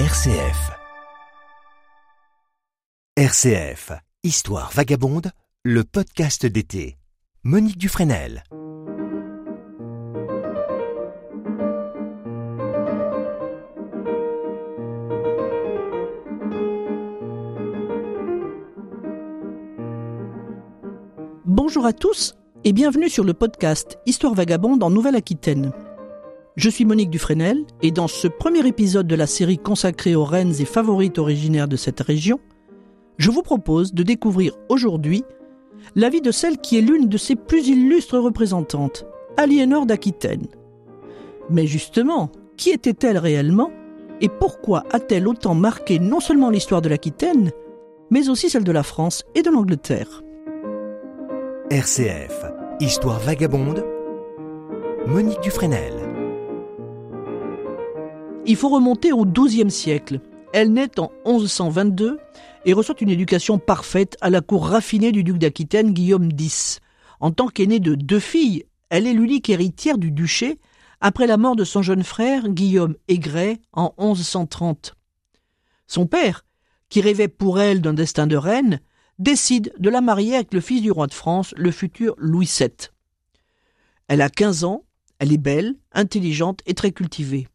RCF. RCF, Histoire vagabonde, le podcast d'été. Monique Dufresnel. Bonjour à tous et bienvenue sur le podcast Histoire vagabonde en Nouvelle-Aquitaine. Je suis Monique Dufresnel et dans ce premier épisode de la série consacrée aux reines et favorites originaires de cette région, je vous propose de découvrir aujourd'hui la vie de celle qui est l'une de ses plus illustres représentantes, Aliénor d'Aquitaine. Mais justement, qui était-elle réellement et pourquoi a-t-elle autant marqué non seulement l'histoire de l'Aquitaine, mais aussi celle de la France et de l'Angleterre? RCF, Histoire vagabonde. Monique Dufresnel. Il faut remonter au XIIe siècle. Elle naît en 1122 et reçoit une éducation parfaite à la cour raffinée du duc d'Aquitaine Guillaume X. En tant qu'aînée de deux filles, elle est l'unique héritière du duché après la mort de son jeune frère Guillaume Aigret en 1130. Son père, qui rêvait pour elle d'un destin de reine, décide de la marier avec le fils du roi de France, le futur Louis VII. Elle a 15 ans, elle est belle, intelligente et très cultivée.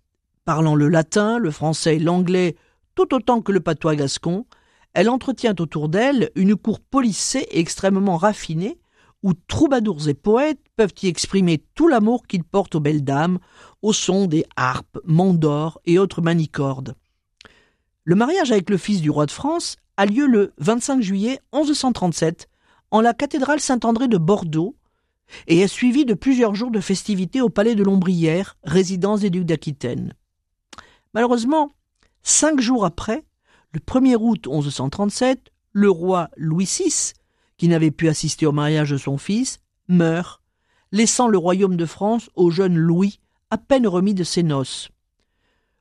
Parlant le latin, le français et l'anglais tout autant que le patois gascon, elle entretient autour d'elle une cour polissée et extrêmement raffinée, où troubadours et poètes peuvent y exprimer tout l'amour qu'ils portent aux belles dames, au son des harpes, mandors et autres manicordes. Le mariage avec le fils du roi de France a lieu le 25 juillet 1137 en la cathédrale Saint-André de Bordeaux et est suivi de plusieurs jours de festivités au palais de l'Ombrière, résidence des ducs d'Aquitaine. Malheureusement, cinq jours après, le 1er août 1137, le roi Louis VI, qui n'avait pu assister au mariage de son fils, meurt, laissant le royaume de France au jeune Louis, à peine remis de ses noces.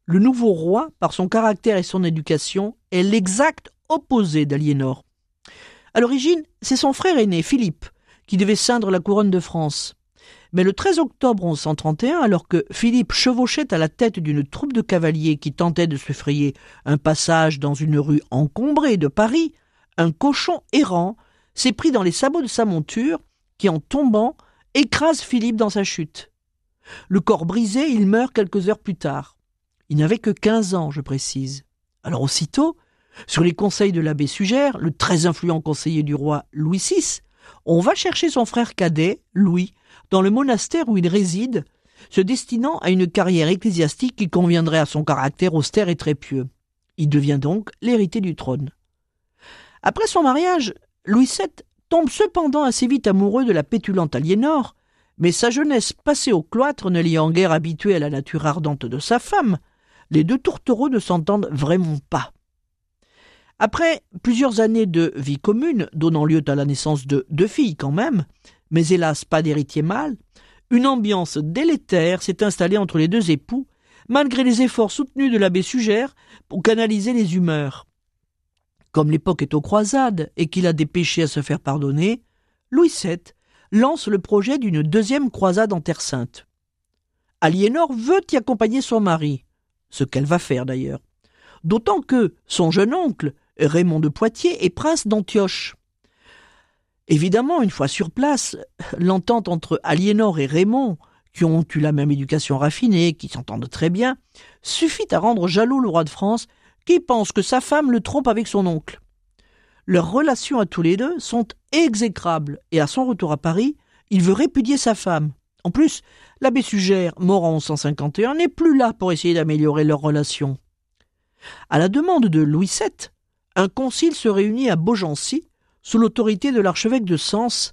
Le nouveau roi, par son caractère et son éducation, est l'exact opposé d'Aliénor. À l'origine, c'est son frère aîné, Philippe, qui devait ceindre la couronne de France. Mais le 13 octobre 1131, alors que Philippe chevauchait à la tête d'une troupe de cavaliers qui tentait de se frayer un passage dans une rue encombrée de Paris, un cochon errant s'est pris dans les sabots de sa monture, qui en tombant écrase Philippe dans sa chute. Le corps brisé, il meurt quelques heures plus tard. Il n'avait que quinze ans, je précise. Alors aussitôt, sur les conseils de l'abbé Sugère, le très influent conseiller du roi Louis VI, on va chercher son frère cadet, Louis, dans le monastère où il réside, se destinant à une carrière ecclésiastique qui conviendrait à son caractère austère et très pieux. Il devient donc l'héritier du trône. Après son mariage, Louis VII tombe cependant assez vite amoureux de la pétulante Aliénor, mais sa jeunesse passée au cloître ne l'ayant guère habitué à la nature ardente de sa femme, les deux tourtereaux ne s'entendent vraiment pas. Après plusieurs années de vie commune, donnant lieu à la naissance de deux filles quand même, mais hélas pas d'héritier mâle, une ambiance délétère s'est installée entre les deux époux, malgré les efforts soutenus de l'abbé Sugère pour canaliser les humeurs. Comme l'époque est aux croisades et qu'il a des péchés à se faire pardonner, Louis VII lance le projet d'une deuxième croisade en Terre Sainte. Aliénor veut y accompagner son mari, ce qu'elle va faire d'ailleurs, d'autant que son jeune oncle, Raymond de Poitiers, est prince d'Antioche. Évidemment, une fois sur place, l'entente entre Aliénor et Raymond, qui ont eu la même éducation raffinée, qui s'entendent très bien, suffit à rendre jaloux le roi de France, qui pense que sa femme le trompe avec son oncle. Leurs relations à tous les deux sont exécrables, et à son retour à Paris, il veut répudier sa femme. En plus, l'abbé Sugère, mort en 1151, n'est plus là pour essayer d'améliorer leurs relations. À la demande de Louis VII, un concile se réunit à Beaugency sous l'autorité de l'archevêque de Sens,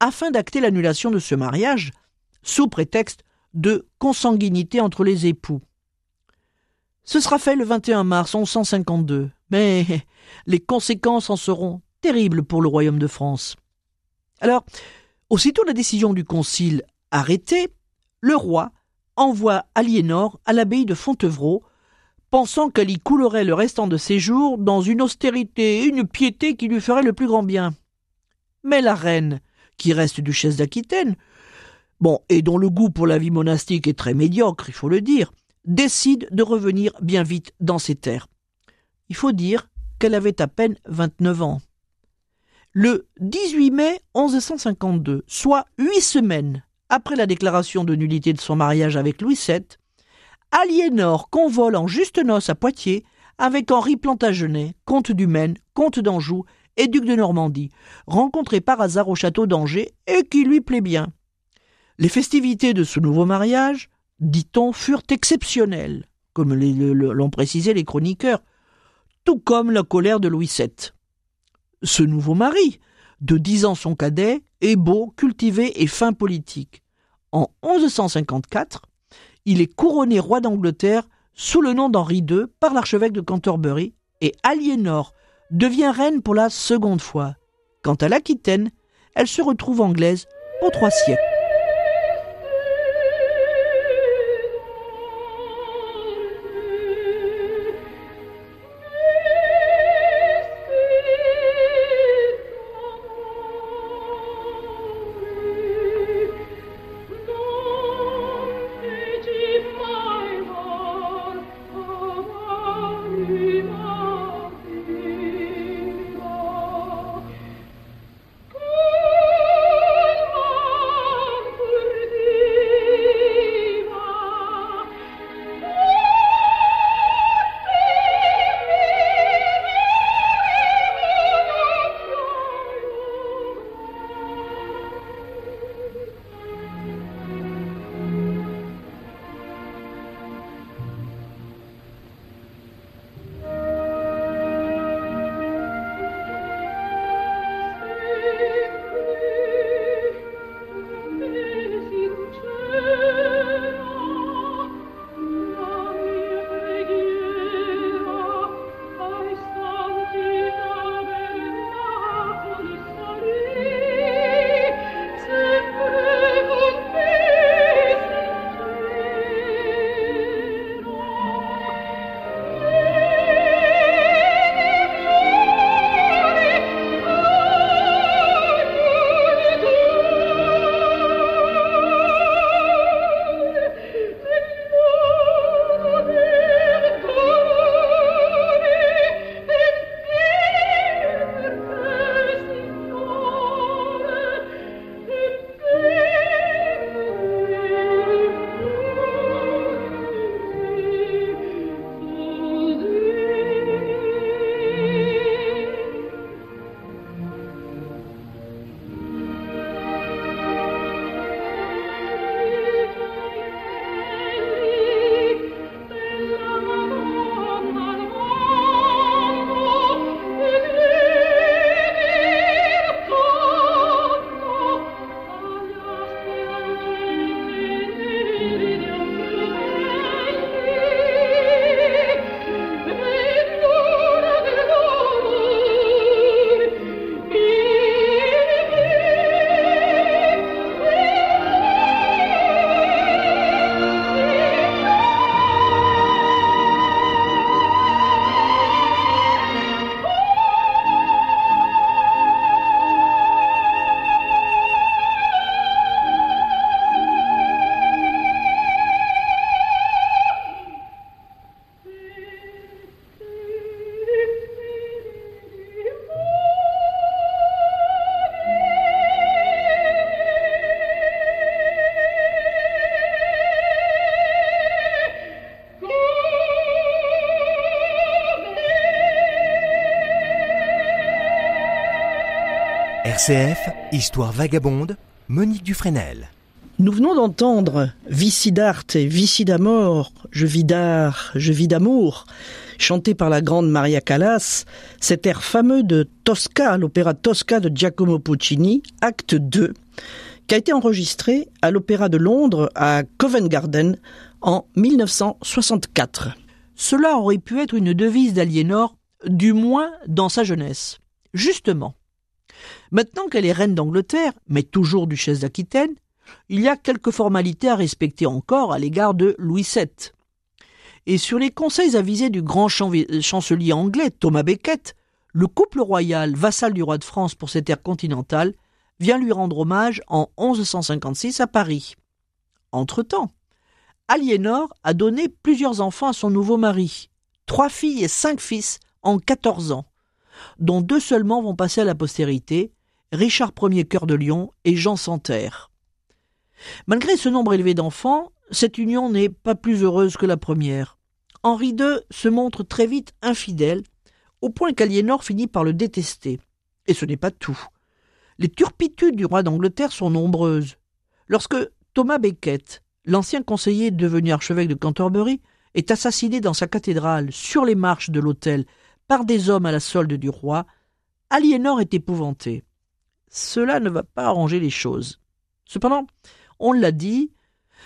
afin d'acter l'annulation de ce mariage, sous prétexte de consanguinité entre les époux. Ce sera fait le 21 mars 1152, mais les conséquences en seront terribles pour le royaume de France. Alors, aussitôt la décision du concile arrêtée, le roi envoie Aliénor à l'abbaye de Fontevraud pensant qu'elle y coulerait le restant de ses jours dans une austérité et une piété qui lui feraient le plus grand bien. Mais la reine, qui reste duchesse d'Aquitaine, bon, et dont le goût pour la vie monastique est très médiocre, il faut le dire, décide de revenir bien vite dans ses terres. Il faut dire qu'elle avait à peine 29 ans. Le 18 mai 1152, soit huit semaines après la déclaration de nullité de son mariage avec Louis VII, Aliénor convole en juste noces à Poitiers avec Henri Plantagenet, comte du Maine, comte d'Anjou et duc de Normandie, rencontré par hasard au château d'Angers et qui lui plaît bien. Les festivités de ce nouveau mariage, dit-on, furent exceptionnelles, comme l'ont précisé les chroniqueurs, tout comme la colère de Louis VII. Ce nouveau mari, de dix ans son cadet, est beau, cultivé et fin politique. En 1154, il est couronné roi d'Angleterre sous le nom d'Henri II par l'archevêque de Canterbury et Aliénor devient reine pour la seconde fois. Quant à l'Aquitaine, elle se retrouve anglaise pour trois siècles. RCF, Histoire vagabonde, Monique Dufresnel. Nous venons d'entendre Vici d'arte et Vici d'amor, je vis d'art, je vis d'amour, chanté par la grande Maria Callas, cet air fameux de Tosca, l'opéra Tosca de Giacomo Puccini, acte 2, qui a été enregistré à l'Opéra de Londres à Covent Garden en 1964. Cela aurait pu être une devise d'Aliénor, du moins dans sa jeunesse. Justement, Maintenant qu'elle est reine d'Angleterre, mais toujours duchesse d'Aquitaine, il y a quelques formalités à respecter encore à l'égard de Louis VII. Et sur les conseils avisés du grand chancelier anglais Thomas Becket, le couple royal, vassal du roi de France pour cette terres continentales, vient lui rendre hommage en 1156 à Paris. Entre-temps, Aliénor a donné plusieurs enfants à son nouveau mari, trois filles et cinq fils en 14 ans, dont deux seulement vont passer à la postérité, Richard Ier Cœur de Lion et Jean Santerre. Malgré ce nombre élevé d'enfants, cette union n'est pas plus heureuse que la première. Henri II se montre très vite infidèle, au point qu'Aliénor finit par le détester. Et ce n'est pas tout. Les turpitudes du roi d'Angleterre sont nombreuses. Lorsque Thomas Becket, l'ancien conseiller devenu archevêque de Canterbury, est assassiné dans sa cathédrale, sur les marches de l'autel, par des hommes à la solde du roi, Aliénor est épouvantée. Cela ne va pas arranger les choses. Cependant, on l'a dit,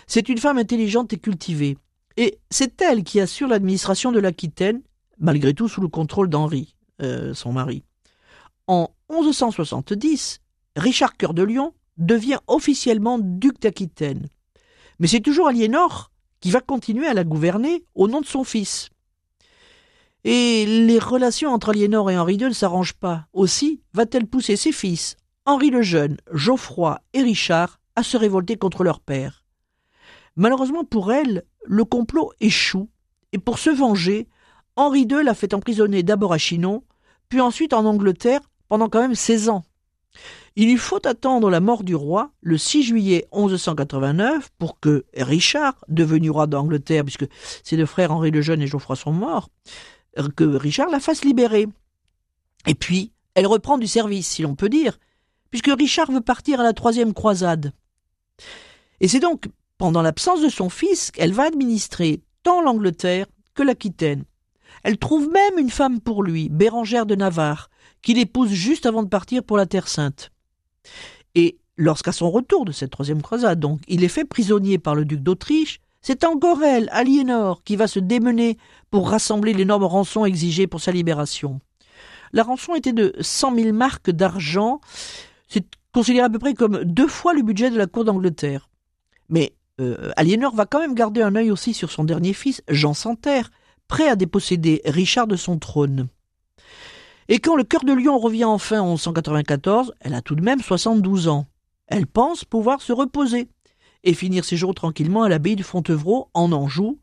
c'est une femme intelligente et cultivée, et c'est elle qui assure l'administration de l'Aquitaine, malgré tout sous le contrôle d'Henri, euh, son mari. En 1170, Richard Cœur de Lion devient officiellement duc d'Aquitaine. Mais c'est toujours Aliénor qui va continuer à la gouverner au nom de son fils. Et les relations entre Aliénor et Henri II ne s'arrangent pas. Aussi va-t-elle pousser ses fils, Henri le Jeune, Geoffroy et Richard, à se révolter contre leur père. Malheureusement pour elle, le complot échoue, et pour se venger, Henri II l'a fait emprisonner d'abord à Chinon, puis ensuite en Angleterre pendant quand même 16 ans. Il lui faut attendre la mort du roi le 6 juillet 1189 pour que Richard, devenu roi d'Angleterre, puisque ses deux frères Henri le Jeune et Geoffroy sont morts, que Richard la fasse libérer. Et puis, elle reprend du service, si l'on peut dire, puisque Richard veut partir à la troisième croisade. Et c'est donc pendant l'absence de son fils qu'elle va administrer tant l'Angleterre que l'Aquitaine. Elle trouve même une femme pour lui, Bérangère de Navarre, qu'il épouse juste avant de partir pour la Terre Sainte. Et lorsqu'à son retour de cette troisième croisade, donc, il est fait prisonnier par le duc d'Autriche, c'est encore elle, Aliénor, qui va se démener pour rassembler l'énorme rançon exigée pour sa libération. La rançon était de cent mille marques d'argent, c'est considéré à peu près comme deux fois le budget de la cour d'Angleterre. Mais euh, Aliénor va quand même garder un œil aussi sur son dernier fils, Jean Santerre, prêt à déposséder Richard de son trône. Et quand le cœur de lion revient enfin en 1194, elle a tout de même 72 ans. Elle pense pouvoir se reposer et finir ses jours tranquillement à l'abbaye de Fontevraud en Anjou.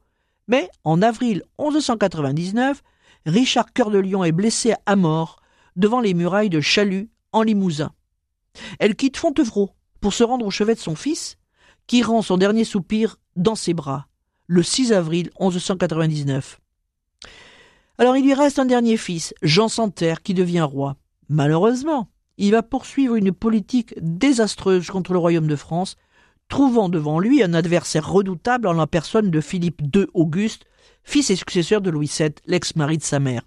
Mais en avril 1199, Richard Cœur de Lion est blessé à mort devant les murailles de Chalut en Limousin. Elle quitte Fontevraud pour se rendre au chevet de son fils, qui rend son dernier soupir dans ses bras, le 6 avril 1199. Alors il lui reste un dernier fils, Jean Santerre, qui devient roi. Malheureusement, il va poursuivre une politique désastreuse contre le royaume de France, trouvant devant lui un adversaire redoutable en la personne de Philippe II Auguste, fils et successeur de Louis VII, l'ex-mari de sa mère.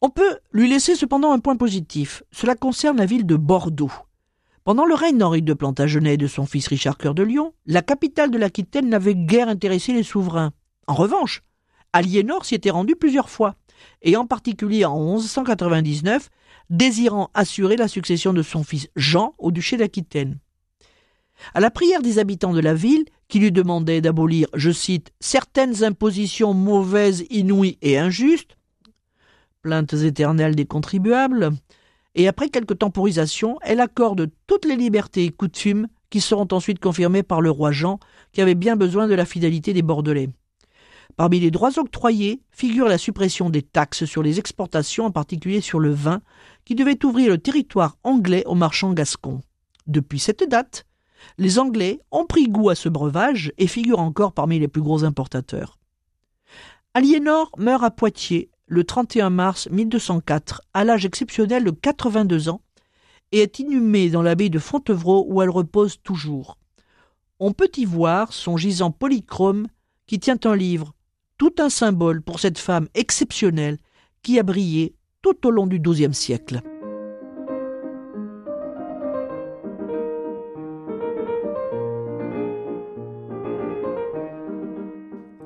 On peut lui laisser cependant un point positif. Cela concerne la ville de Bordeaux. Pendant le règne d'Henri de Plantagenet et de son fils Richard Cœur de Lion, la capitale de l'Aquitaine n'avait guère intéressé les souverains. En revanche, Aliénor s'y était rendu plusieurs fois, et en particulier en 1199, désirant assurer la succession de son fils Jean au duché d'Aquitaine. À la prière des habitants de la ville, qui lui demandaient d'abolir, je cite, certaines impositions mauvaises, inouïes et injustes, plaintes éternelles des contribuables, et après quelques temporisations, elle accorde toutes les libertés et coutumes qui seront ensuite confirmées par le roi Jean, qui avait bien besoin de la fidélité des Bordelais. Parmi les droits octroyés figure la suppression des taxes sur les exportations, en particulier sur le vin, qui devait ouvrir le territoire anglais aux marchands gascons. Depuis cette date, les Anglais ont pris goût à ce breuvage et figurent encore parmi les plus gros importateurs. Aliénor meurt à Poitiers le 31 mars 1204 à l'âge exceptionnel de 82 ans et est inhumée dans l'abbaye de Fontevraud où elle repose toujours. On peut y voir son gisant polychrome qui tient un livre tout un symbole pour cette femme exceptionnelle qui a brillé tout au long du XIIe siècle.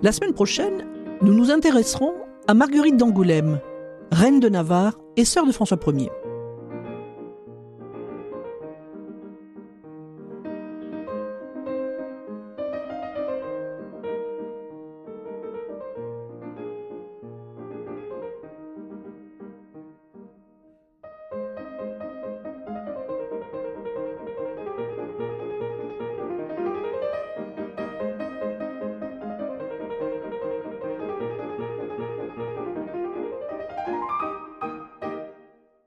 La semaine prochaine, nous nous intéresserons à Marguerite d'Angoulême, reine de Navarre et sœur de François Ier.